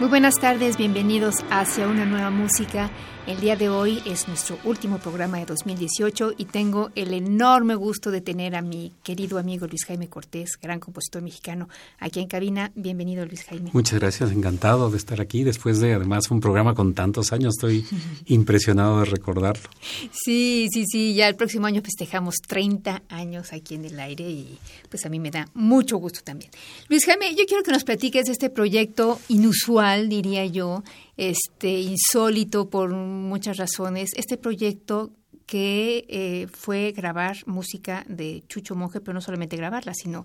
Muy buenas tardes, bienvenidos hacia una nueva música. El día de hoy es nuestro último programa de 2018 y tengo el enorme gusto de tener a mi querido amigo Luis Jaime Cortés, gran compositor mexicano, aquí en cabina. Bienvenido, Luis Jaime. Muchas gracias, encantado de estar aquí después de además un programa con tantos años. Estoy impresionado de recordarlo. Sí, sí, sí, ya el próximo año festejamos 30 años aquí en el aire y pues a mí me da mucho gusto también. Luis Jaime, yo quiero que nos platiques de este proyecto inusual, diría yo, este insólito por muchas razones. Este proyecto que eh, fue grabar música de Chucho Monje, pero no solamente grabarla, sino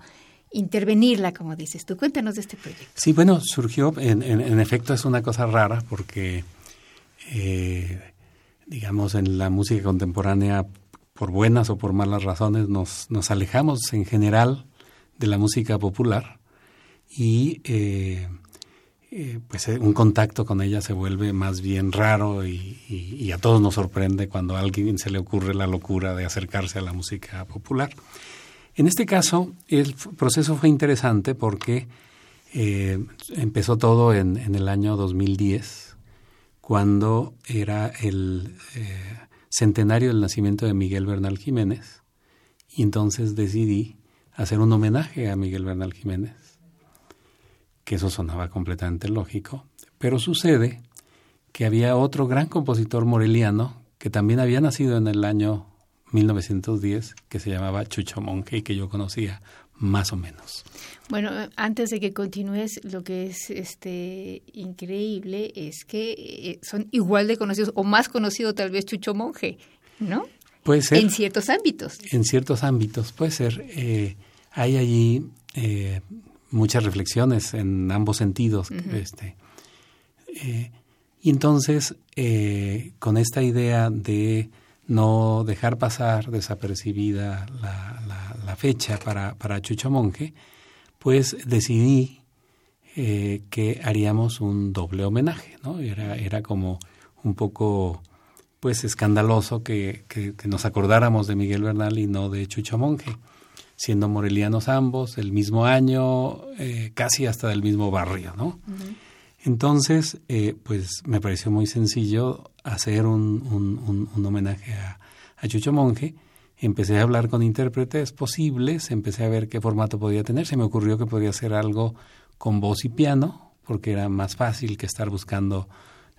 intervenirla, como dices tú. Cuéntanos de este proyecto. Sí, bueno, surgió, en, efecto es una cosa rara porque, eh, digamos, en la música contemporánea, por buenas o por malas razones, nos, nos alejamos en general de la música popular y eh, eh, pues eh, un contacto con ella se vuelve más bien raro y, a todos nos sorprende cuando a alguien se le ocurre la locura de acercarse a la música popular. En este caso, el proceso fue interesante porque eh, empezó todo en, el año 2010, cuando era el centenario del nacimiento de Miguel Bernal Jiménez, y entonces decidí hacer un homenaje a Miguel Bernal Jiménez que eso sonaba completamente lógico, pero sucede que había otro gran compositor moreliano que también había nacido en el año 1910, que se llamaba Chucho Monge y que yo conocía más o menos. Bueno, antes de que continúes, lo que es este increíble es que eh, son igual de conocidos o más conocido tal vez Chucho Monge, ¿no? Puede ser. En ciertos ámbitos. En ciertos ámbitos, puede ser. Eh, hay allí eh, muchas reflexiones en ambos sentidos. este, eh, y entonces, eh, con esta idea de no dejar pasar desapercibida la, la, fecha para, para Chucho Monje, pues decidí eh, que haríamos un doble homenaje, ¿no? Era, era como un poco pues escandaloso que, que, que, nos acordáramos de Miguel Bernal y no de Chucho Monje siendo morelianos ambos, el mismo año, eh, casi hasta del mismo barrio, ¿no? Entonces, eh, pues me pareció muy sencillo hacer un, un, homenaje a, a, Chucho Monje. Empecé a hablar con intérpretes posibles, empecé a ver qué formato podía tener. Se me ocurrió que podía hacer algo con voz y piano, porque era más fácil que estar buscando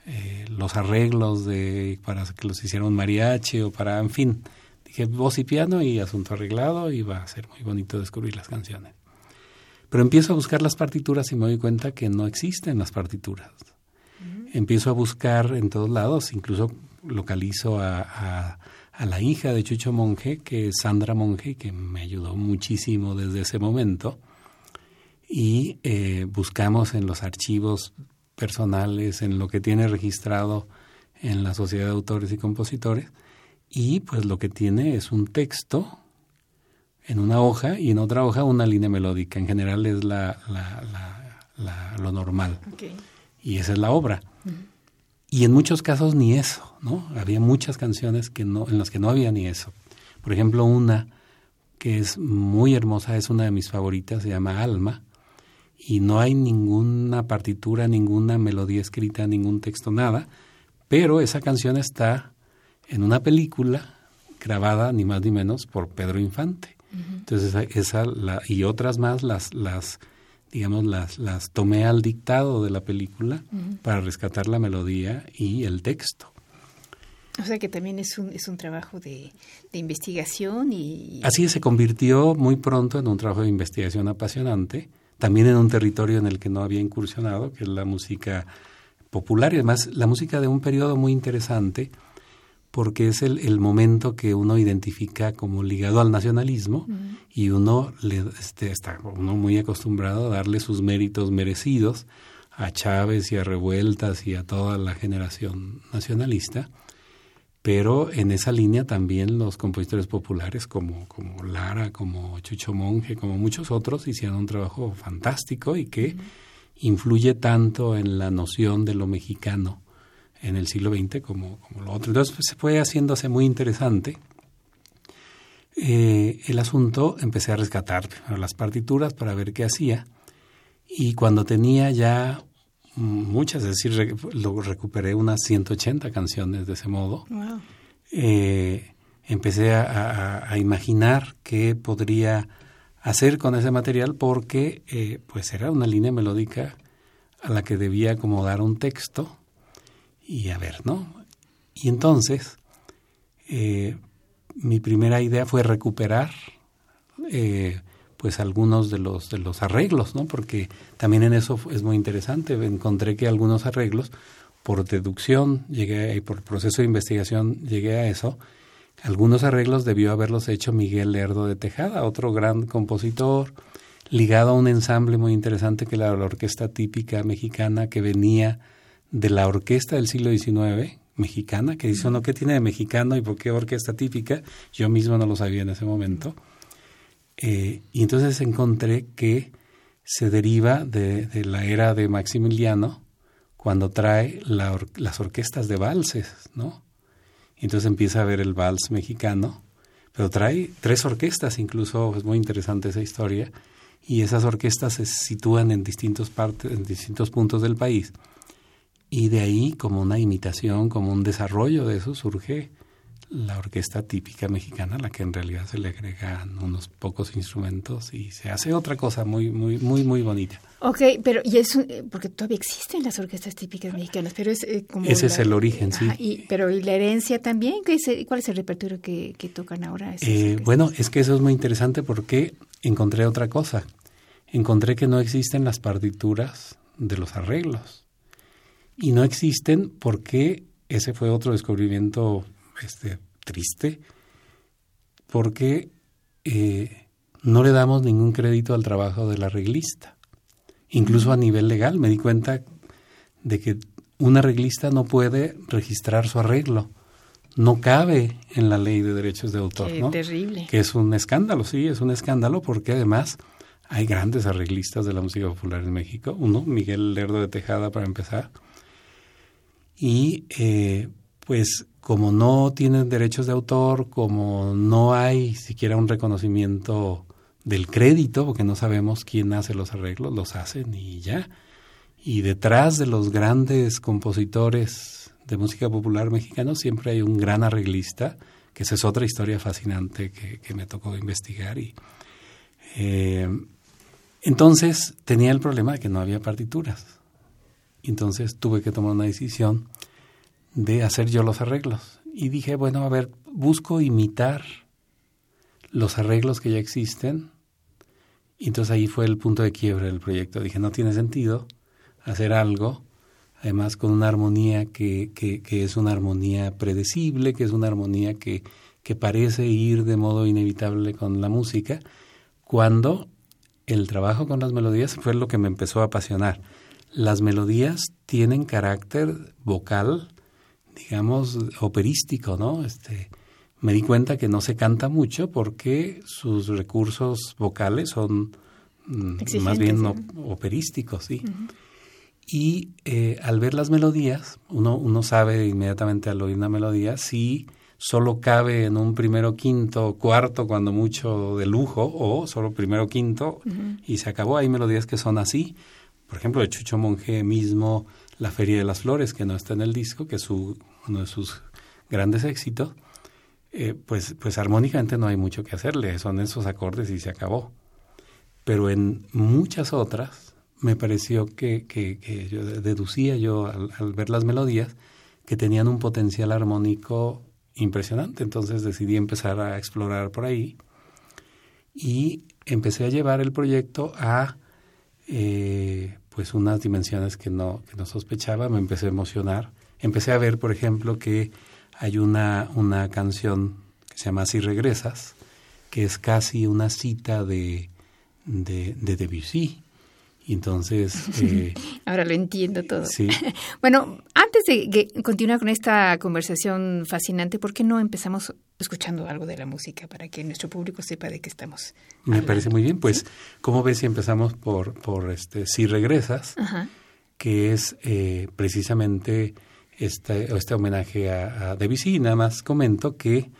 eh, los arreglos de para que los hiciera un mariachi o para, en fin, Dije voz y piano y asunto arreglado y va a ser muy bonito descubrir las canciones. Pero empiezo a buscar las partituras y me doy cuenta que no existen las partituras. Empiezo a buscar en todos lados, incluso localizo a, la hija de Chucho Monje, que es Sandra Monje, que me ayudó muchísimo desde ese momento. Y eh, buscamos en los archivos personales, en lo que tiene registrado en la Sociedad de Autores y Compositores, y pues lo que tiene es un texto en una hoja y en otra hoja una línea melódica. En general es la, la, lo normal. Y esa es la obra. Y en muchos casos ni eso, ¿no? Había muchas canciones que no, en las que no había ni eso. Por ejemplo, una que es muy hermosa, es una de mis favoritas, se llama Alma, y no hay ninguna partitura, ninguna melodía escrita, ningún texto, nada, pero esa canción está en una película grabada ni más ni menos por Pedro Infante. Entonces esa, la, y otras más las las digamos las las tomé al dictado de la película para rescatar la melodía y el texto. O sea que también es un, es un trabajo de, de investigación y... Así se convirtió muy pronto en un trabajo de investigación apasionante, también en un territorio en el que no había incursionado, que es la música popular y además la música de un periodo muy interesante, porque es el, el, momento que uno identifica como ligado al nacionalismo y uno le, este, está uno muy acostumbrado a darle sus méritos merecidos a Chávez y a Revueltas y a toda la generación nacionalista, pero en esa línea también los compositores populares como, como Lara, como Chucho Monje, como muchos otros hicieron un trabajo fantástico y que influye tanto en la noción de lo mexicano en el siglo XX como, como lo otro. Entonces pues, se fue haciéndose muy interesante. Eh, el asunto empecé a rescatar las partituras para ver qué hacía y cuando tenía ya muchas, es decir, lo recuperé unas 180 canciones de ese modo. Eh, empecé a, imaginar qué podría hacer con ese material porque eh, pues era una línea melódica a la que debía acomodar un texto y a ver, ¿no? Y entonces eh, mi primera idea fue recuperar pues algunos de los de los arreglos, ¿no? Porque también en eso es muy interesante. Encontré que algunos arreglos, por deducción, llegué y por proceso de investigación llegué a eso. Algunos arreglos debió haberlos hecho Miguel Lerdo de Tejada, otro gran compositor, ligado a un ensamble muy interesante que era la orquesta típica mexicana que venía de la orquesta del siglo XIX, mexicana, que dice uno, ¿qué tiene de mexicano y por qué orquesta típica? Yo mismo no lo sabía en ese momento. Eh, y entonces encontré que se deriva de, la era de Maximiliano cuando trae las orquestas de valses, ¿no? Entonces empieza a ver el vals mexicano, pero trae tres orquestas, incluso es muy interesante esa historia, y esas orquestas se sitúan en distintos partes, en distintos puntos del país. Y de ahí, como una imitación, como un desarrollo de eso, surge la orquesta típica mexicana, la que en realidad se le agregan unos pocos instrumentos y se hace otra cosa muy, muy, muy, muy bonita. Ok, pero y eso, eh, porque todavía existen las orquestas típicas mexicanas, pero es eh, como... Ese es el origen, sí. y, pero ¿y la herencia también? ¿Cuál es el repertorio que, tocan ahora? Eh, bueno, es que eso es muy interesante porque encontré otra cosa. Encontré que no existen las partituras de los arreglos. Y no existen porque ese fue otro descubrimiento este, triste porque eh, no le damos ningún crédito al trabajo del arreglista. Incluso a nivel legal me di cuenta de que un arreglista no puede registrar su arreglo. No cabe en la ley de derechos de autor, Qué terrible. Que es un escándalo, sí, es un escándalo porque además hay grandes arreglistas de la música popular en México. Uno, Miguel Lerdo de Tejada, para empezar. Y eh, pues como no tienen derechos de autor, como no hay siquiera un reconocimiento del crédito, porque no sabemos quién hace los arreglos, los hacen y ya. Y detrás de los grandes compositores de música popular mexicana siempre hay un gran arreglista, que esa es otra historia fascinante que, me tocó investigar. Y, eh, entonces tenía el problema de que no había partituras. Entonces tuve que tomar una decisión de hacer yo los arreglos. Y dije, bueno, a ver, busco imitar los arreglos que ya existen. Y entonces ahí fue el punto de quiebre del proyecto. Dije, no tiene sentido hacer algo, además con una armonía que, que, que es una armonía predecible, que es una armonía que, que parece ir de modo inevitable con la música, cuando el trabajo con las melodías fue lo que me empezó a apasionar. Las melodías tienen carácter vocal, digamos, operístico, ¿no? Este, me di cuenta que no se canta mucho porque sus recursos vocales son mm, más bien operísticos, ¿sí? Y eh, al ver las melodías, uno, uno sabe inmediatamente al oír una melodía si solo cabe en un primero, quinto, cuarto, cuando mucho de lujo, o solo primero, quinto, y se acabó. Hay melodías que son así. Por ejemplo, de Chucho Monje mismo, La Feria de las Flores, que no está en el disco, que es su uno de sus grandes éxitos, eh, pues, pues armónicamente no hay mucho que hacerle, son esos acordes y se acabó. Pero en muchas otras me pareció que, que, deducía yo al, ver las melodías que tenían un potencial armónico impresionante. Entonces decidí empezar a explorar por ahí y empecé a llevar el proyecto a eh, pues unas dimensiones que no, que no sospechaba, me empecé a emocionar empecé a ver, por ejemplo, que hay una, una canción que se llama Si regresas, que es casi una cita de, de, de Debussy. Entonces... Eh, Ahora lo entiendo todo. Sí. bueno, antes de continuar con esta conversación fascinante, ¿por qué no empezamos escuchando algo de la música para que nuestro público sepa de qué estamos? Me parece muy bien. Pues, ¿cómo ves si empezamos por, por este, Si regresas? que es eh, precisamente este, este homenaje a, a Debussy. Nada más comento que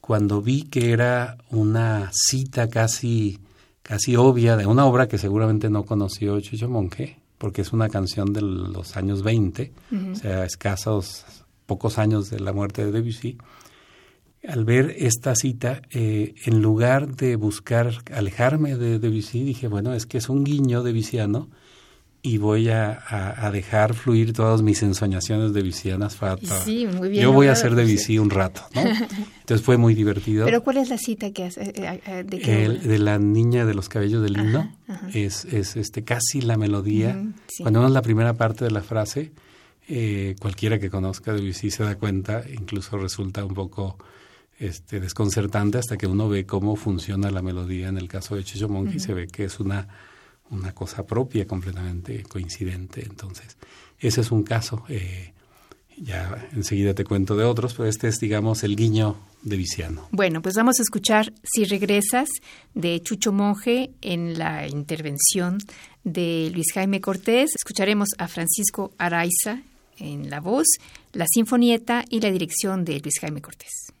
cuando vi que era una cita casi casi obvia de una obra que seguramente no conoció Chicho Monge, porque es una canción de los años 20, o sea, escasos, pocos años de la muerte de Debussy. Al ver esta cita, eh, en lugar de buscar alejarme de Debussy, dije, bueno, es que es un guiño de Viciano y voy a, dejar fluir todas mis ensoñaciones de Vicianas Sí, muy bien. Yo voy a hacer de Vici un rato, ¿no? Entonces fue muy divertido. ¿Pero cuál es la cita que hace? Eh, eh, de, de, la niña de los cabellos del himno. Es, es este, casi la melodía. Cuando vemos la primera parte de la frase, eh, cualquiera que conozca de Vici se da cuenta, incluso resulta un poco este, desconcertante hasta que uno ve cómo funciona la melodía en el caso de Chicho Monkey, se ve que es una una cosa propia, completamente coincidente. Entonces, ese es un caso. Eh, ya enseguida te cuento de otros, pero este es, digamos, el guiño de Viciano. Bueno, pues vamos a escuchar Si regresas de Chucho Monje en la intervención de Luis Jaime Cortés. Escucharemos a Francisco Araiza en la voz, la sinfonieta y la dirección de Luis Jaime Cortés.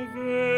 Where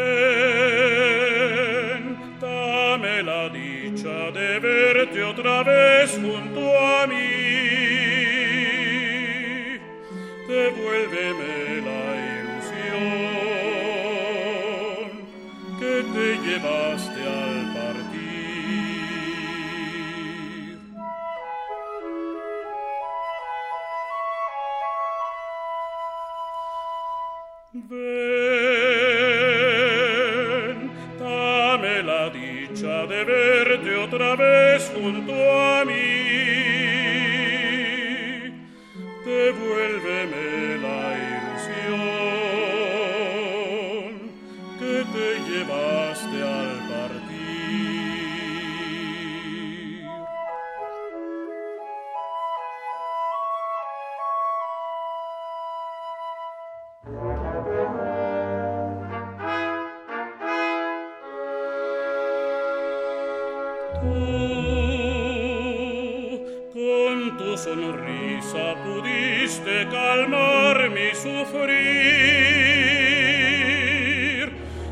con tu sonrisa pudiste calmar mi sufrir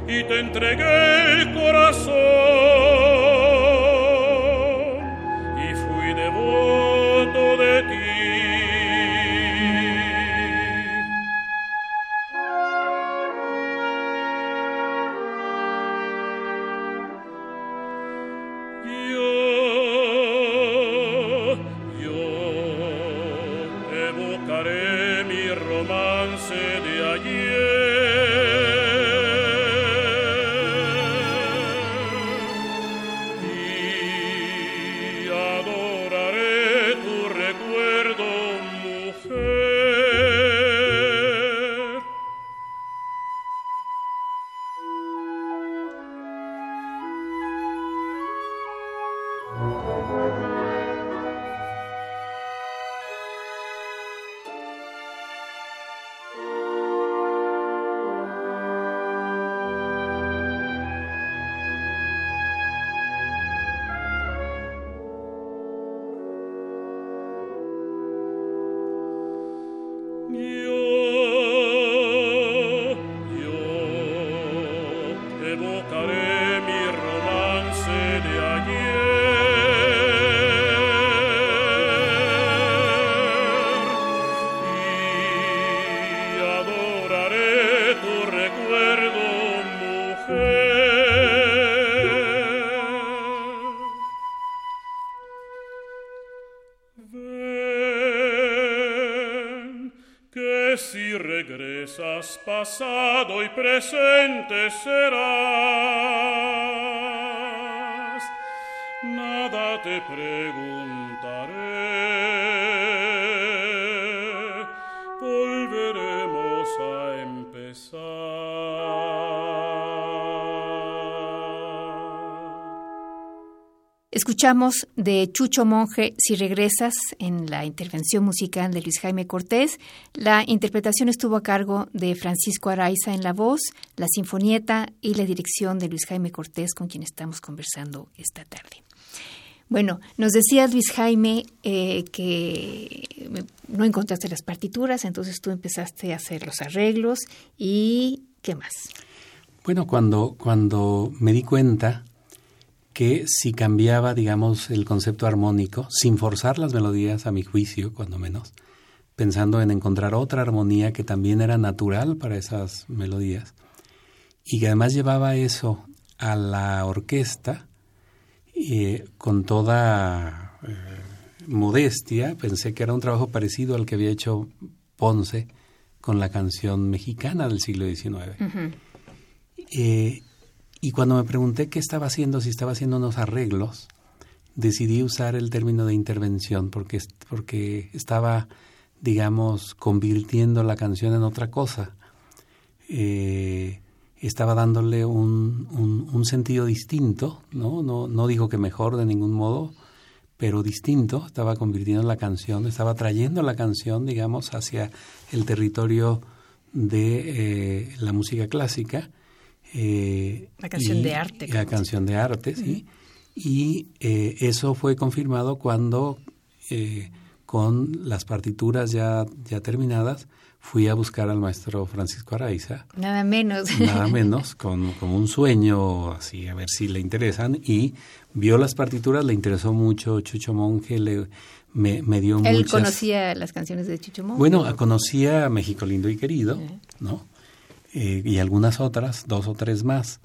y te entregué el corazón. Pasado y presente serás, nada te preguntaré, Escuchamos de Chucho Monje Si regresas en la intervención musical de Luis Jaime Cortés. La interpretación estuvo a cargo de Francisco Araiza en la voz, la sinfonieta y la dirección de Luis Jaime Cortés con quien estamos conversando esta tarde. Bueno, nos decía Luis Jaime eh, que no encontraste las partituras, entonces tú empezaste a hacer los arreglos y ¿qué más? Bueno, cuando, cuando me di cuenta que si cambiaba, digamos, el concepto armónico, sin forzar las melodías a mi juicio, cuando menos, pensando en encontrar otra armonía que también era natural para esas melodías, y que además llevaba eso a la orquesta, eh, con toda eh, modestia, pensé que era un trabajo parecido al que había hecho Ponce con la canción mexicana del siglo XIX. Eh, y cuando me pregunté qué estaba haciendo, si estaba haciendo unos arreglos, decidí usar el término de intervención porque, porque estaba, digamos, convirtiendo la canción en otra cosa. Eh, estaba dándole un, un, sentido distinto, ¿no? ¿no? No digo que mejor de ningún modo, pero distinto, estaba convirtiendo la canción, estaba trayendo la canción, digamos, hacia el territorio de eh, la música clásica. Eh, la canción y, de arte. La canción de arte, sí. Y eh, eso fue confirmado cuando, con las partituras ya, ya terminadas, fui a buscar al maestro Francisco Araiza. Nada menos. Nada menos, con, con, un sueño, así, a ver si le interesan. Y vio las partituras, le interesó mucho Chucho Monje, le, me, me dio ¿Él muchas... conocía las canciones de Chucho Monje? Bueno, conocía México Lindo y Querido, uh -huh. ¿no? Eh, y algunas otras, dos o tres más.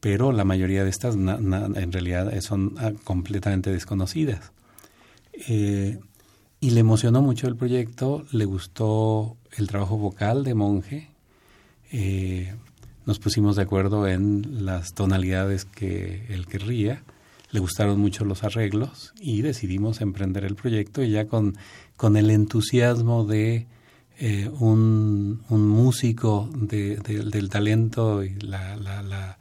Pero la mayoría de estas en realidad son ah, completamente desconocidas. Eh, y le emocionó mucho el proyecto, le gustó el trabajo vocal de Monje. Eh, nos pusimos de acuerdo en las tonalidades que él querría. Le gustaron mucho los arreglos y decidimos emprender el proyecto y ya con, con el entusiasmo de eh, un, un, músico de, de, del talento y la, la, la,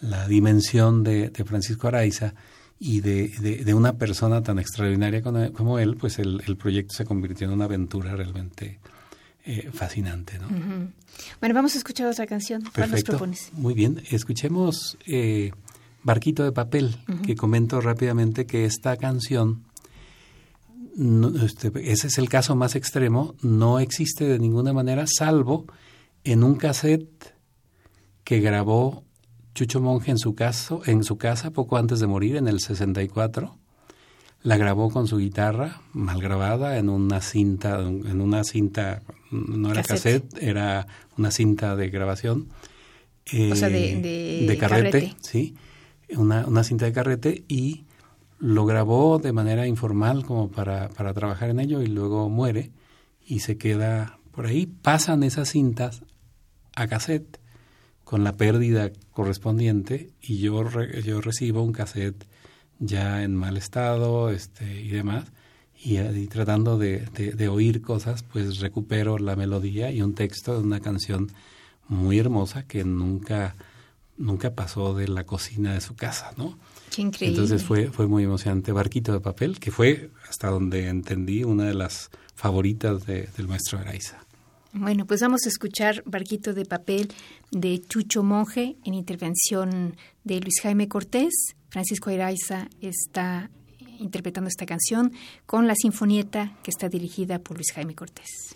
la dimensión de, de, Francisco Araiza y de, de, una persona tan extraordinaria como, como él, pues el, el, proyecto se convirtió en una aventura realmente eh, fascinante. ¿no? Uh -huh. Bueno, vamos a escuchar otra canción. ¿Cuál Perfecto. nos propones? Muy bien, escuchemos eh, Barquito de Papel, uh -huh. que comento rápidamente que esta canción, no, este, ese es el caso más extremo, no existe de ninguna manera, salvo en un cassette que grabó Chucho Monge en su, caso, en su casa poco antes de morir, en el 64. La grabó con su guitarra, mal grabada, en una cinta, en una cinta, no era cassette, cassette era una cinta de grabación. Eh, o sea, de, de, de carrete, carrete, sí. Una, una cinta de carrete y lo grabó de manera informal como para, para trabajar en ello y luego muere y se queda por ahí. Pasan esas cintas a cassette con la pérdida correspondiente y yo, yo recibo un cassette ya en mal estado este, y demás y, y tratando de, de, de, oír cosas pues recupero la melodía y un texto de una canción muy hermosa que nunca nunca pasó de la cocina de su casa, ¿no? Qué increíble. Entonces fue, fue muy emocionante. Barquito de papel, que fue, hasta donde entendí, una de las favoritas de, del maestro Araiza. Bueno, pues vamos a escuchar Barquito de papel de Chucho Monje en intervención de Luis Jaime Cortés. Francisco Araiza está interpretando esta canción con la sinfonieta que está dirigida por Luis Jaime Cortés.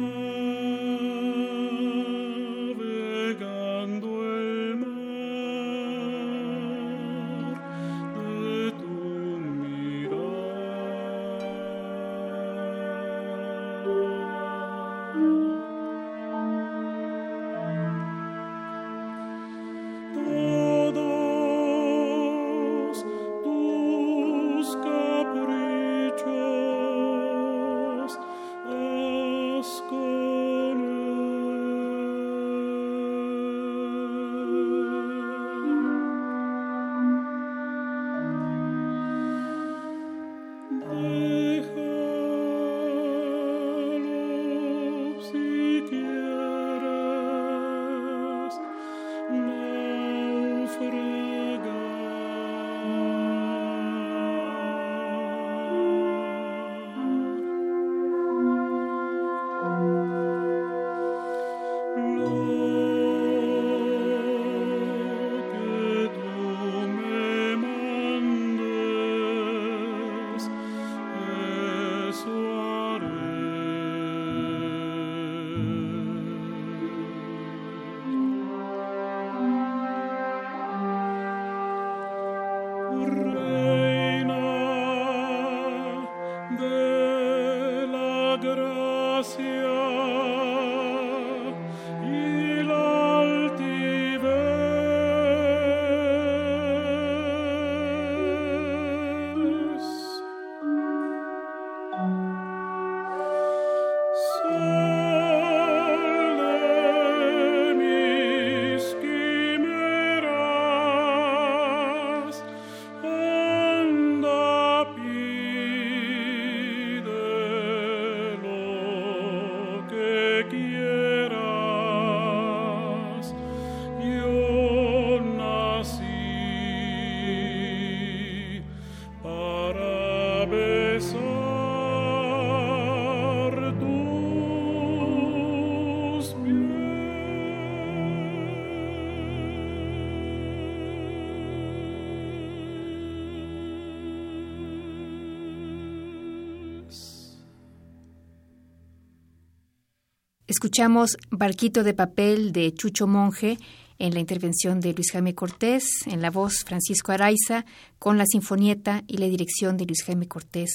Escuchamos Barquito de Papel de Chucho Monje en la intervención de Luis Jaime Cortés, en la voz Francisco Araiza, con la sinfonieta y la dirección de Luis Jaime Cortés,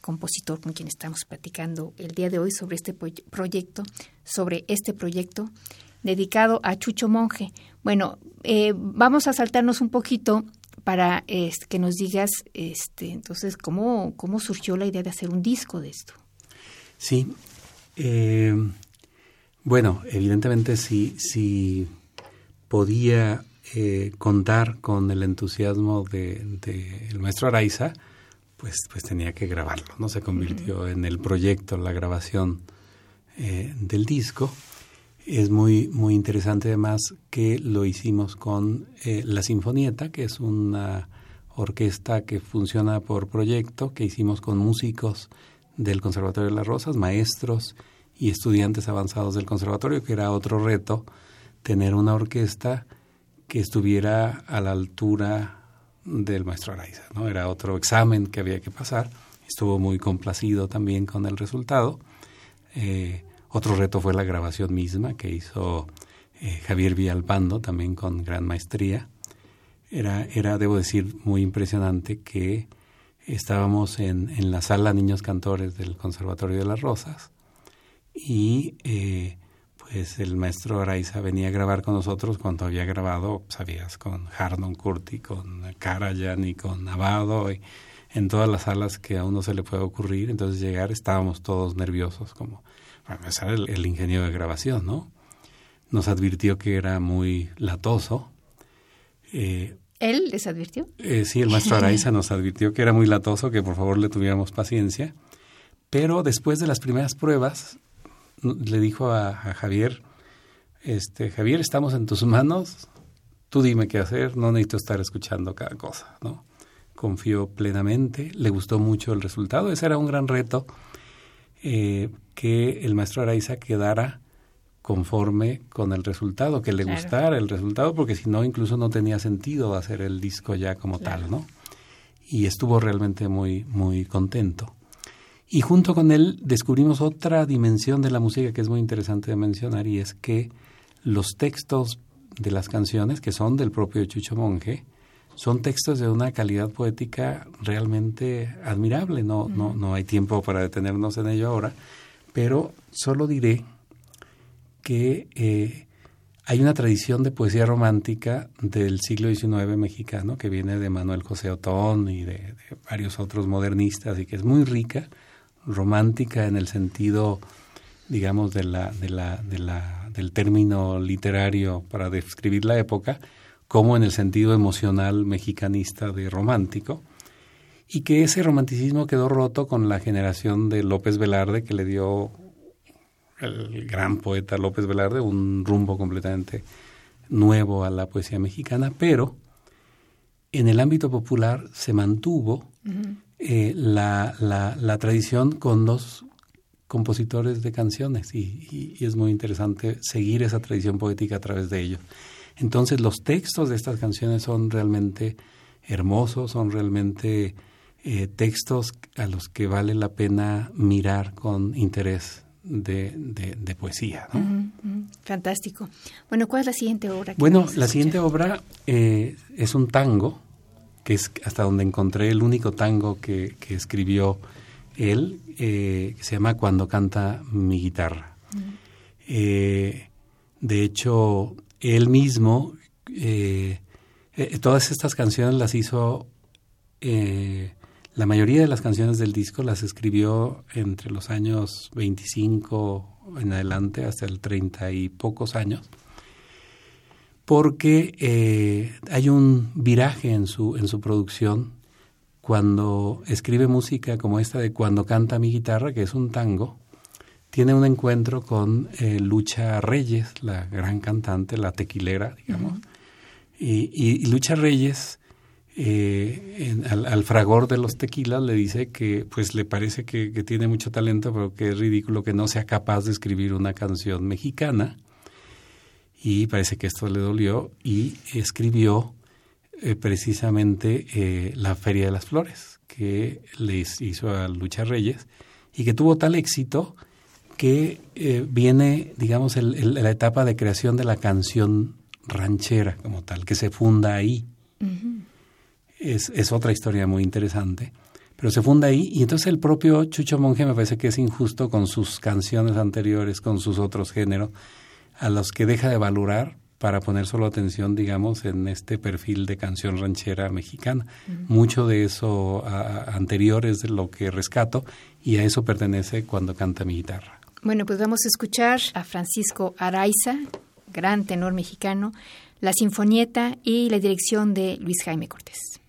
compositor con quien estamos platicando el día de hoy sobre este proyecto, sobre este proyecto dedicado a Chucho Monje. Bueno, eh, vamos a saltarnos un poquito para que nos digas, este, entonces, cómo, cómo surgió la idea de hacer un disco de esto. Sí, eh, bueno, evidentemente si, si podía eh, contar con el entusiasmo del de, maestro Araiza, pues, pues tenía que grabarlo, ¿no? Se convirtió en el proyecto, la grabación eh, del disco. Es muy, muy interesante además que lo hicimos con eh, la Sinfonieta, que es una orquesta que funciona por proyecto, que hicimos con músicos del Conservatorio de las Rosas, maestros y estudiantes avanzados del conservatorio, que era otro reto, tener una orquesta que estuviera a la altura del maestro Araiza, ¿no? Era otro examen que había que pasar. Estuvo muy complacido también con el resultado. Eh, otro reto fue la grabación misma que hizo eh, Javier Villalpando, también con gran maestría. Era, era, debo decir, muy impresionante que estábamos en, en la sala Niños Cantores del Conservatorio de las Rosas y eh, pues el maestro Araiza venía a grabar con nosotros cuando había grabado, sabías, con Hardon Curti, con Karajan y con Navado, y en todas las salas que a uno se le puede ocurrir. Entonces llegar estábamos todos nerviosos, como para empezar el, el ingeniero de grabación, ¿no? Nos advirtió que era muy latoso. Eh, ¿Él les advirtió? Eh, sí, el maestro Araiza nos advirtió que era muy latoso, que por favor le tuviéramos paciencia. Pero después de las primeras pruebas, le dijo a, Javier, este, Javier, estamos en tus manos, tú dime qué hacer, no necesito estar escuchando cada cosa, ¿no? Confió plenamente, le gustó mucho el resultado, ese era un gran reto, eh, que el maestro Araiza quedara conforme con el resultado, que le gustara el resultado, porque si no, incluso no tenía sentido hacer el disco ya como tal, ¿no? Y estuvo realmente muy, muy contento. Y junto con él descubrimos otra dimensión de la música que es muy interesante de mencionar y es que los textos de las canciones, que son del propio Chucho Monje, son textos de una calidad poética realmente admirable. No, no, no hay tiempo para detenernos en ello ahora, pero solo diré que eh, hay una tradición de poesía romántica del siglo XIX mexicano que viene de Manuel José Otón y de, de varios otros modernistas y que es muy rica, romántica en el sentido, digamos, de la, de la, de la, del término literario para describir la época, como en el sentido emocional mexicanista de romántico, y que ese romanticismo quedó roto con la generación de López Velarde, que le dio el gran poeta López Velarde un rumbo completamente nuevo a la poesía mexicana, pero en el ámbito popular se mantuvo eh, la, la, tradición con los compositores de canciones y, es muy interesante seguir esa tradición poética a través de ellos. Entonces los textos de estas canciones son realmente hermosos, son realmente eh, textos a los que vale la pena mirar con interés de, de, poesía. Fantástico. Bueno, ¿cuál es la siguiente obra? bueno, la siguiente obra eh, es un tango, que es hasta donde encontré el único tango que, que escribió él, eh, que se llama Cuando canta mi guitarra. de hecho, él mismo, eh, eh, todas estas canciones las hizo, eh, la mayoría de las canciones del disco las escribió entre los años 25 en adelante hasta el 30 y pocos años, porque hay un viraje en su, en su producción cuando escribe música como esta de Cuando canta mi guitarra, que es un tango, tiene un encuentro con eh, Lucha Reyes, la gran cantante, la tequilera, digamos. y, Lucha Reyes, eh, al, fragor de los tequilas, le dice que pues le parece que, tiene mucho talento, pero que es ridículo que no sea capaz de escribir una canción mexicana. Y parece que esto le dolió y escribió eh, precisamente La Feria de las Flores, que les hizo a Lucha Reyes y que tuvo tal éxito que eh, viene, digamos, el, la etapa de creación de la canción ranchera como tal, que se funda ahí. es, es, otra historia muy interesante. Pero se funda ahí y entonces el propio Chucho Monge me parece que es injusto con sus canciones anteriores, con sus otros géneros, a los que deja de valorar para poner solo atención, digamos, en este perfil de canción ranchera mexicana. Mucho de eso anterior es de lo que rescato y a eso pertenece cuando canta mi guitarra. Bueno, pues vamos a escuchar a Francisco Araiza, gran tenor mexicano, la Sinfonieta y la dirección de Luis Jaime Cortés.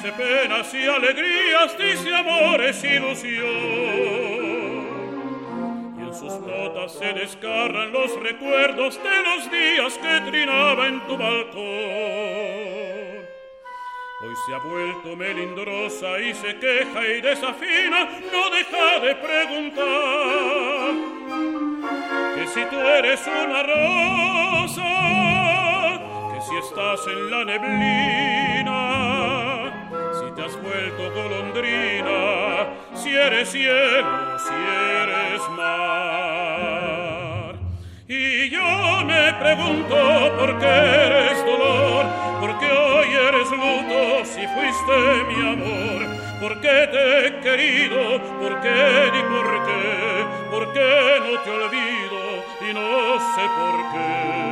Dice penas y alegrías, dice amores, ilusión. Y en sus notas se descarran los recuerdos de los días que trinaba en tu balcón. Hoy se ha vuelto melindrosa y se queja y desafina, no deja de preguntar que si tú eres una rosa si estás en la neblina, vuelto golondrina, si eres cielo, si eres mar. Y yo me pregunto por qué eres dolor, por qué hoy eres luto si fuiste mi amor, por qué te he querido, por qué ni por qué, por qué no te olvido y no sé por qué.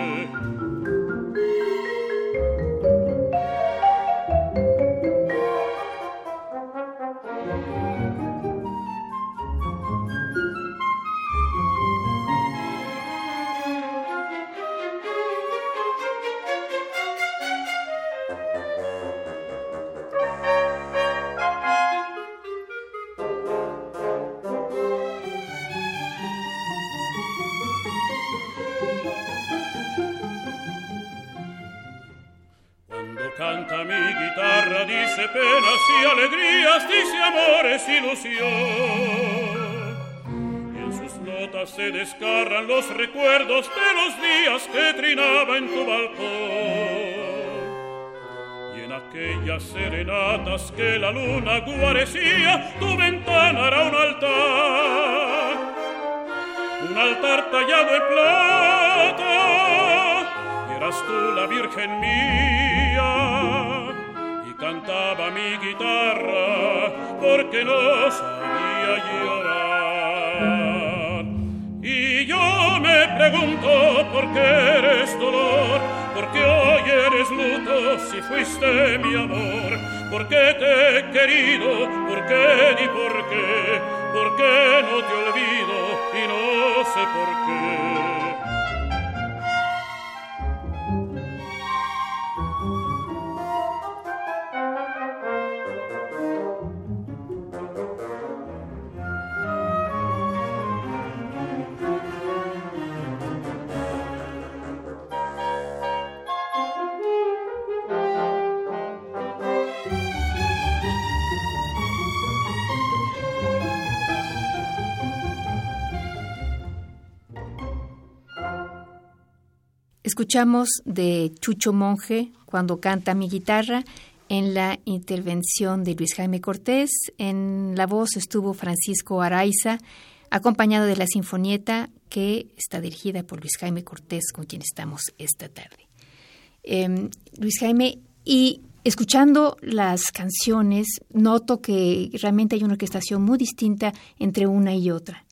Guitarra, dice penas y alegrías, dice amores, ilusión. Y en sus notas se descarran los recuerdos de los días que trinaba en tu balcón. Y en aquellas serenatas que la luna guarecía, tu ventana era un altar. Un altar tallado en plata, y eras tú la virgen mía cantaba mi guitarra porque no sabía llorar. Y yo me pregunto por qué eres dolor, por qué hoy eres luto si fuiste mi amor, por qué te he querido, por qué ni por qué, por qué no te olvido y no sé por qué. Escuchamos de Chucho Monje cuando canta mi guitarra en la intervención de Luis Jaime Cortés. En la voz estuvo Francisco Araiza, acompañado de la sinfonieta que está dirigida por Luis Jaime Cortés, con quien estamos esta tarde. Eh, Luis Jaime, y escuchando las canciones, noto que realmente hay una orquestación muy distinta entre una y otra.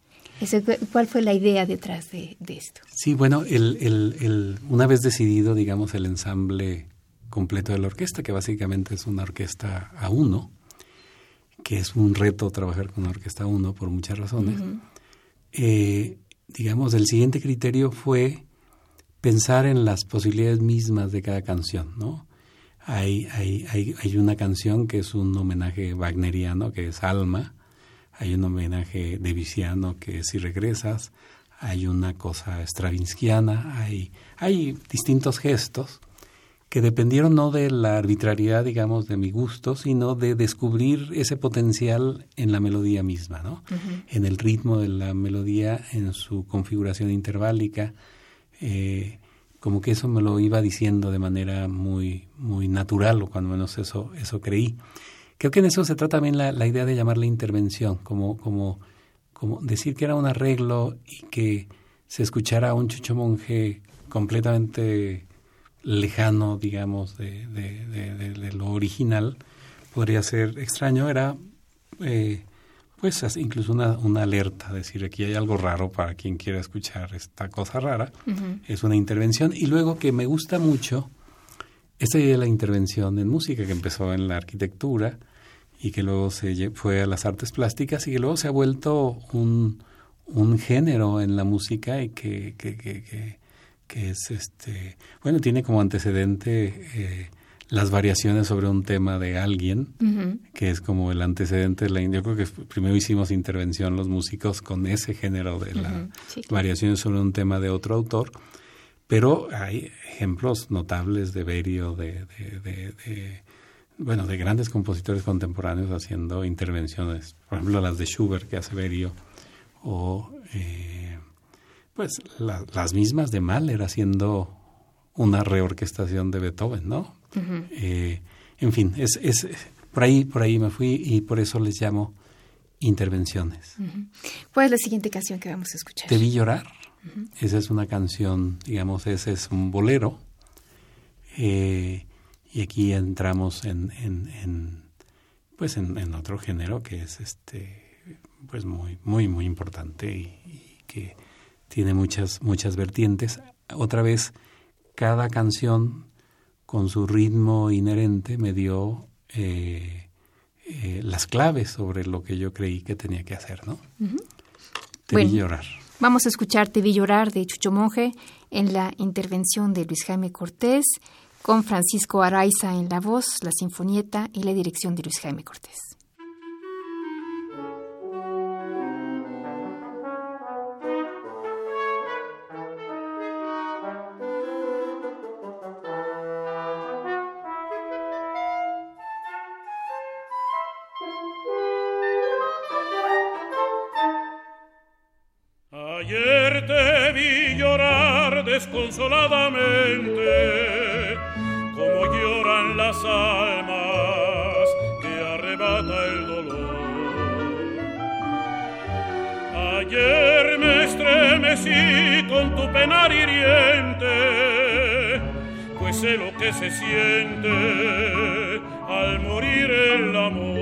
¿Cuál fue la idea detrás de, de esto? Sí, bueno, el, el, el, una vez decidido, digamos, el ensamble completo de la orquesta, que básicamente es una orquesta a uno, que es un reto trabajar con una orquesta a uno por muchas razones, uh -huh. eh, digamos, el siguiente criterio fue pensar en las posibilidades mismas de cada canción, ¿no? Hay, hay, hay, hay una canción que es un homenaje wagneriano, que es Alma, hay un homenaje de Viciano que Si regresas, hay una cosa stravinskiana, hay, hay distintos gestos que dependieron no de la arbitrariedad, digamos, de mi gusto, sino de descubrir ese potencial en la melodía misma, ¿no? Uh -huh. En el ritmo de la melodía, en su configuración interválica, eh, como que eso me lo iba diciendo de manera muy, muy natural, o cuando menos eso, eso creí. Creo que en eso se trata también la, la idea de llamarle intervención, como, como, como decir que era un arreglo y que se escuchara a un chucho monje completamente lejano, digamos, de, de, de, de lo original, podría ser extraño. Era, eh, pues, incluso una, una alerta, decir, aquí hay algo raro para quien quiera escuchar esta cosa rara. Uh -huh. Es una intervención. Y luego que me gusta mucho esta idea de la intervención en música que empezó en la arquitectura y que luego se fue a las artes plásticas y que luego se ha vuelto un, un género en la música y que, que, que, que, que es este bueno tiene como antecedente eh, las variaciones sobre un tema de alguien uh -huh. que es como el antecedente de la yo creo que primero hicimos intervención los músicos con ese género de las uh -huh. sí, claro. variaciones sobre un tema de otro autor pero hay ejemplos notables de Berio, de, de, de, de, bueno, de grandes compositores contemporáneos haciendo intervenciones, por ejemplo las de Schubert que hace Berio, o eh, pues la, las mismas de Mahler haciendo una reorquestación de Beethoven, ¿no? Uh -huh. eh, en fin, es, es por ahí, por ahí me fui y por eso les llamo intervenciones. Uh -huh. ¿Cuál es la siguiente canción que vamos a escuchar? Te vi llorar. Uh -huh. Esa es una canción, digamos, ese es un bolero. Eh, y aquí entramos en, en, en pues en, en, otro género que es este pues muy muy muy importante y, y, que tiene muchas muchas vertientes otra vez cada canción con su ritmo inherente me dio eh, eh, las claves sobre lo que yo creí que tenía que hacer no uh -huh. te bueno. vi llorar Vamos a escuchar Te vi llorar de Chucho Monje en la intervención de Luis Jaime Cortés, con Francisco Araiza en la voz, la sinfonieta y la dirección de Luis Jaime Cortés. Desconsoladamente, como lloran las almas que arrebata el dolor. Ayer me estremecí con tu penar hiriente, pues sé lo que se siente al morir el amor.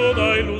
todo thy luz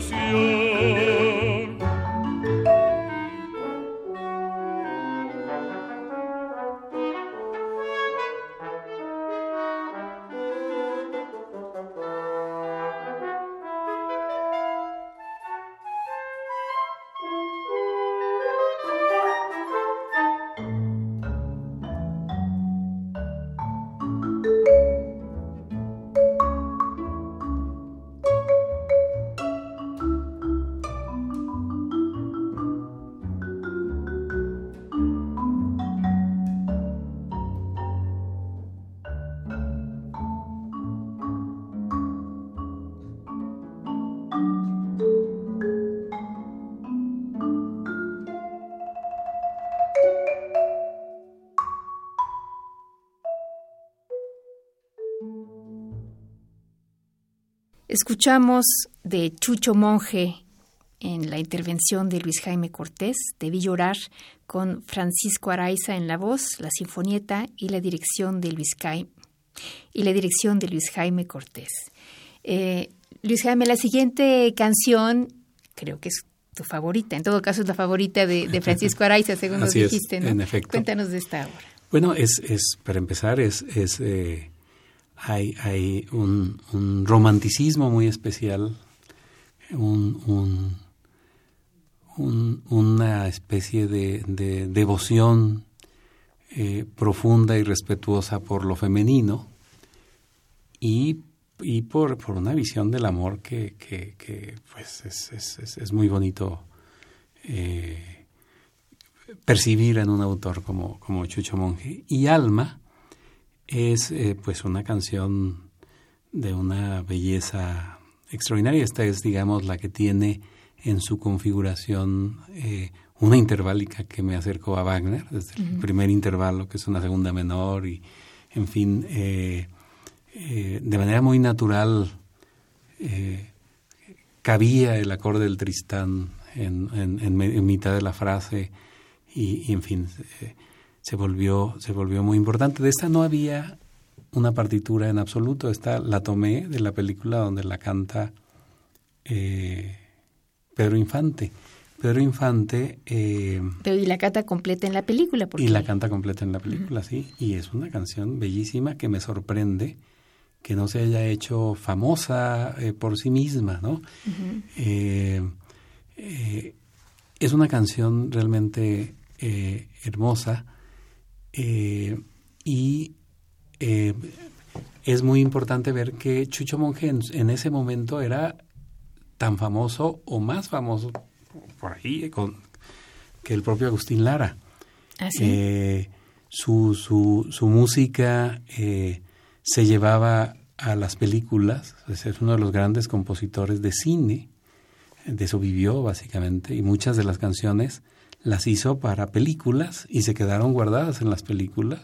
Escuchamos de Chucho Monje en la intervención de Luis Jaime Cortés, Debí llorar, con Francisco Araiza en la voz, la sinfonieta y la dirección de Luis Jaime, y la dirección de Luis Jaime Cortés. Eh, Luis Jaime, la siguiente canción creo que es tu favorita, en todo caso es la favorita de, Francisco Araiza, según nos dijiste. en efecto. Cuéntanos de esta obra. Bueno, es, es para empezar, es, es eh, hay, un, romanticismo muy especial, un, un, una especie de, de devoción eh, profunda y respetuosa por lo femenino y, por, por, una visión del amor que, pues es, es, muy bonito eh, percibir en un autor como, como Chucho Monge. Y Alma, es eh, pues una canción de una belleza extraordinaria. Esta es, digamos, la que tiene en su configuración eh, una interválica que me acercó a Wagner, desde el primer intervalo, que es una segunda menor, y en fin, eh, de manera muy natural cabía el acorde del Tristán en, en, mitad de la frase, y, y en fin se volvió, se volvió muy importante. De esta no había una partitura en absoluto. Esta la tomé de la película donde la canta eh, Pedro Infante. Pedro Infante... Eh, Pero y la canta completa en la película. Y la canta completa en la película, sí. Y es una canción bellísima que me sorprende que no se haya hecho famosa eh, por sí misma, ¿no? Eh, es una canción realmente hermosa y es muy importante ver que Chucho Monge en ese momento era tan famoso o más famoso por ahí con, que el propio Agustín Lara. ¿Ah, eh, su, su, su, música eh, se llevaba a las películas, es uno de los grandes compositores de cine, de eso vivió básicamente, y muchas de las canciones las hizo para películas y se quedaron guardadas en las películas.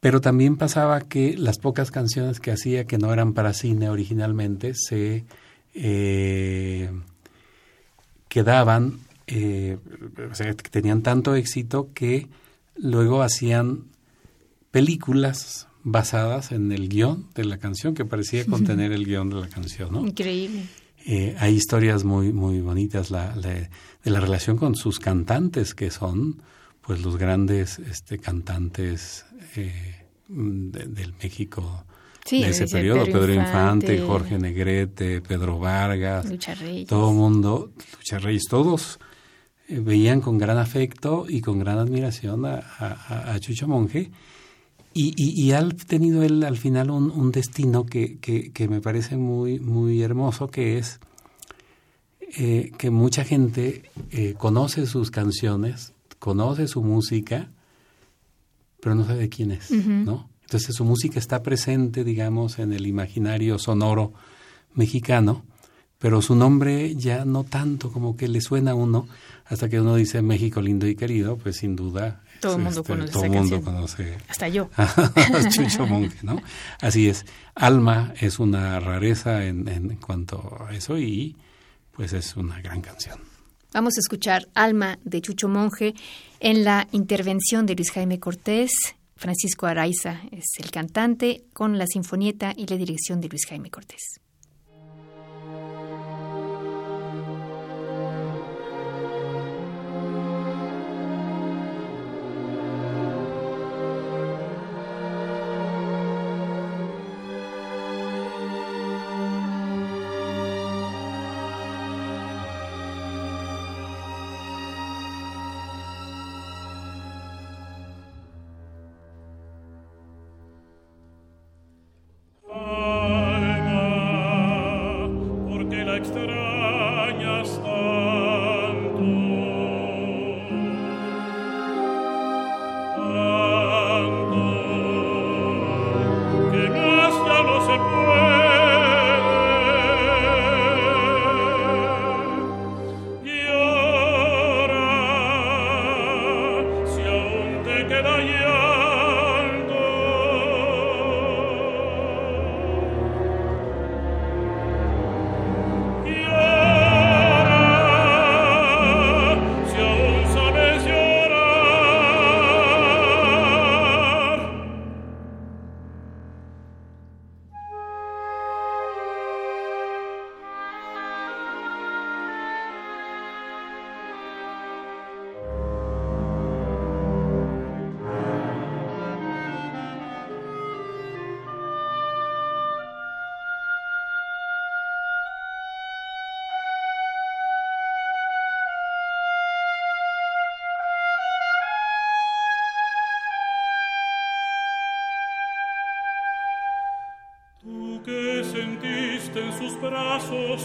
Pero también pasaba que las pocas canciones que hacía que no eran para cine originalmente se eh, quedaban, eh, o sea, tenían tanto éxito que luego hacían películas basadas en el guion de la canción, que parecía contener el guion de la canción, ¿no? Increíble. Eh, hay historias muy, muy bonitas. La, de la relación con sus cantantes, que son pues los grandes este, cantantes eh, del México sí, de ese periodo, Pedro, Infante, Jorge Negrete, Pedro Vargas, todo el mundo, Lucha Reyes, todos eh, veían con gran afecto y con gran admiración a, Chucho Monje. Y, y, ha tenido él al final un, destino que, que, me parece muy, muy hermoso, que es eh, que mucha gente eh, conoce sus canciones, conoce su música, pero no sabe quién es, ¿no? Entonces su música está presente, digamos, en el imaginario sonoro mexicano, pero su nombre ya no tanto como que le suena a uno, hasta que uno dice México lindo y querido, pues sin duda todo el mundo este, conoce, todo mundo conoce hasta yo Chucho Monge, ¿no? Así es. Alma es una rareza en, en cuanto a eso y pues es una gran canción. Vamos a escuchar Alma de Chucho Monje en la intervención de Luis Jaime Cortés Francisco Araiza es el cantante con la sinfonieta y la dirección de Luis Jaime Cortés.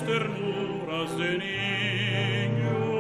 Ternuras de niño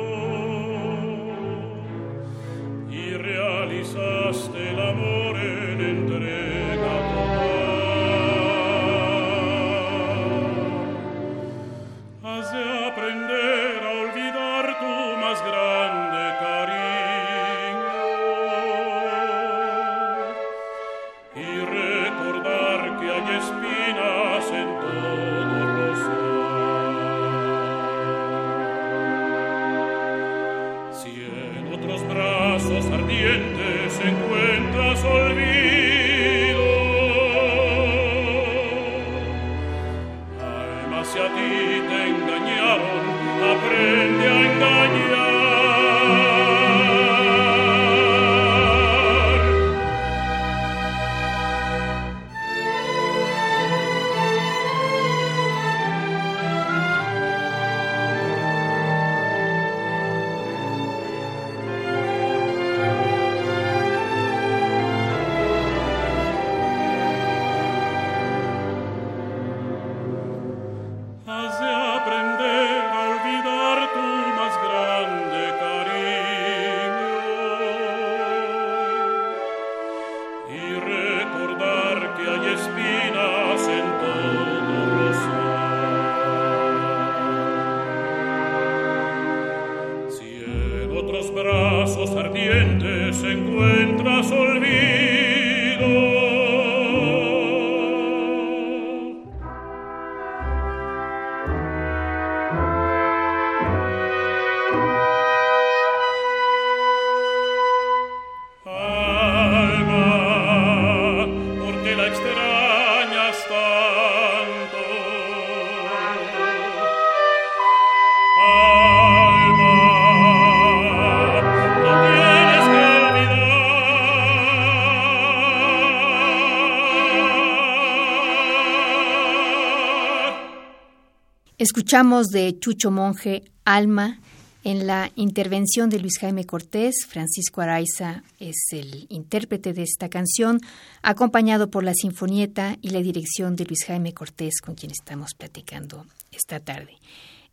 Escuchamos de Chucho Monje Alma en la intervención de Luis Jaime Cortés. Francisco Araiza es el intérprete de esta canción, acompañado por la Sinfonieta y la dirección de Luis Jaime Cortés, con quien estamos platicando esta tarde.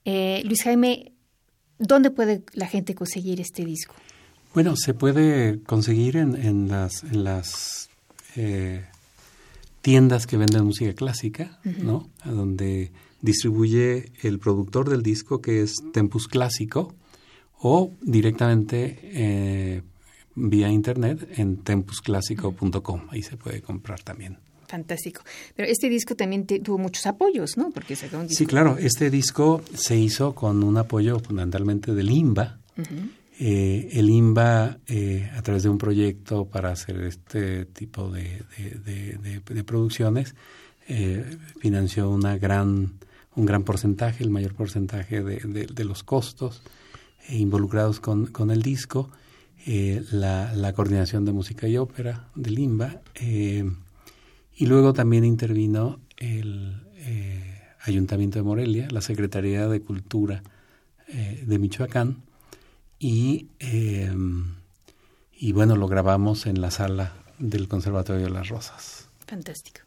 Eh, Luis Jaime, ¿dónde puede la gente conseguir este disco? Bueno, se puede conseguir en, las, en las eh, tiendas que venden música clásica, ¿no? donde distribuye el productor del disco que es Tempus Clásico o directamente eh, vía internet en tempusclásico.com. Ahí se puede comprar también. Fantástico. Pero este disco también tuvo muchos apoyos, ¿no? Porque Sí, claro. Este disco se hizo con un apoyo fundamentalmente del IMBA. Eh, el IMBA, eh, a través de un proyecto para hacer este tipo de, de producciones, financió una gran un gran porcentaje, el mayor porcentaje de, los costos eh, involucrados con, el disco, eh, la, coordinación de música y ópera del IMBA, eh, y luego también intervino el Ayuntamiento de Morelia, la Secretaría de Cultura de Michoacán, y, y bueno, lo grabamos en la sala del Conservatorio de las Rosas. Fantástico.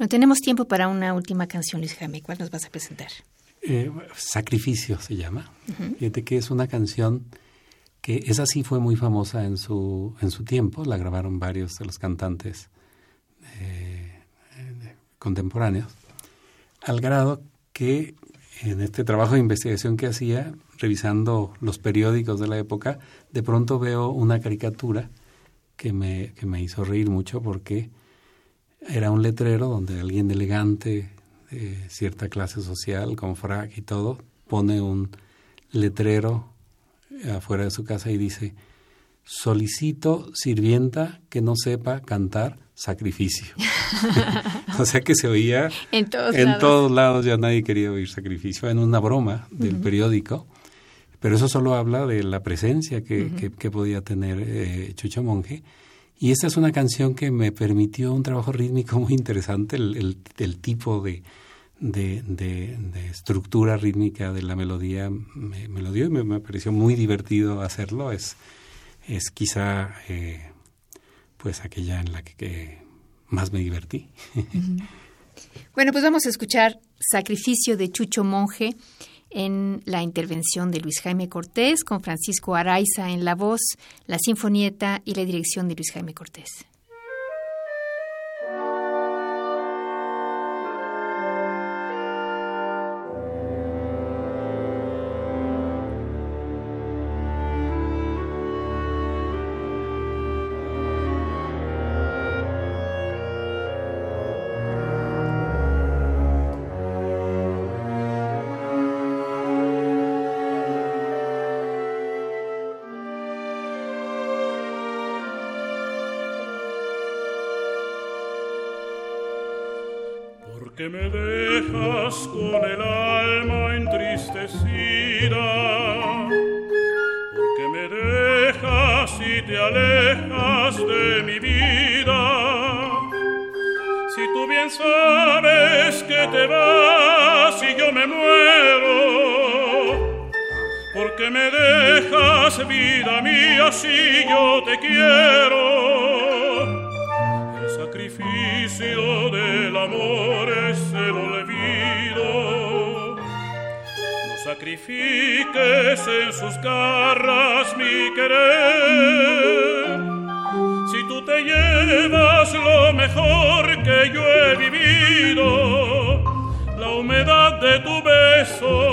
No tenemos tiempo para una última canción, Luis Jaime. ¿Cuál nos vas a presentar? Eh, Sacrificio se llama. Fíjate que es una canción que esa sí fue muy famosa en su, en su tiempo. La grabaron varios de los cantantes eh, contemporáneos. Al grado que en este trabajo de investigación que hacía, revisando los periódicos de la época, de pronto veo una caricatura que me, que me hizo reír mucho porque era un letrero donde alguien elegante de cierta clase social, con frac y todo, pone un letrero afuera de su casa y dice, solicito sirvienta que no sepa cantar sacrificio. o sea que se oía en, todos, en lados. todos lados, ya nadie quería oír sacrificio, en una broma del periódico, pero eso solo habla de la presencia que, que, podía tener eh, Chucho Monje y esta es una canción que me permitió un trabajo rítmico muy interesante, el, el, tipo de, de, estructura rítmica de la melodía me, lo dio y me, pareció muy divertido hacerlo. Es, es quizá eh, pues aquella en la que, más me divertí. Bueno, pues vamos a escuchar Sacrificio de Chucho Monje en la intervención de Luis Jaime Cortés, con Francisco Araiza en la voz, la sinfonieta y la dirección de Luis Jaime Cortés. Porque me dejas con el alma entristecida, porque me dejas y te alejas de mi vida. Si tú bien sabes que te vas y yo me muero, porque me dejas vida mía si yo te quiero del amor es el olvido. No sacrifiques en sus garras mi querer. Si tú te llevas lo mejor que yo he vivido, la humedad de tu beso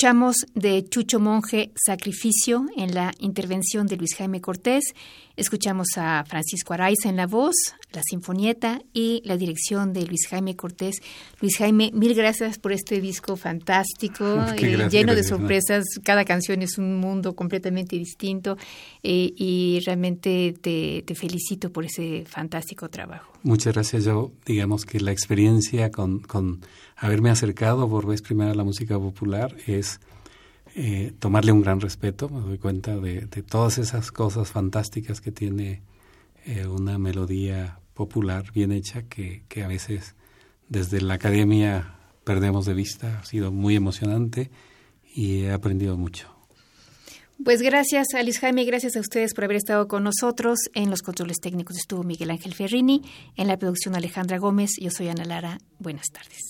Escuchamos de Chucho Monje Sacrificio en la intervención de Luis Jaime Cortés. Escuchamos a Francisco Araiza en la voz, la sinfonieta y la dirección de Luis Jaime Cortés. Luis Jaime, mil gracias por este disco fantástico, eh, lleno de sorpresas. Cada canción es un mundo completamente distinto eh, y realmente te, te felicito por ese fantástico trabajo. Muchas gracias. Yo, digamos que la experiencia con, con haberme acercado por vez primera a la música popular es eh, tomarle un gran respeto. Me doy cuenta de, todas esas cosas fantásticas que tiene eh, una melodía popular bien hecha que, que a veces desde la academia perdemos de vista. Ha sido muy emocionante y he aprendido mucho. Pues gracias a Luis Jaime, gracias a ustedes por haber estado con nosotros. En los controles técnicos estuvo Miguel Ángel Ferrini, en la producción Alejandra Gómez. Yo soy Ana Lara. Buenas tardes.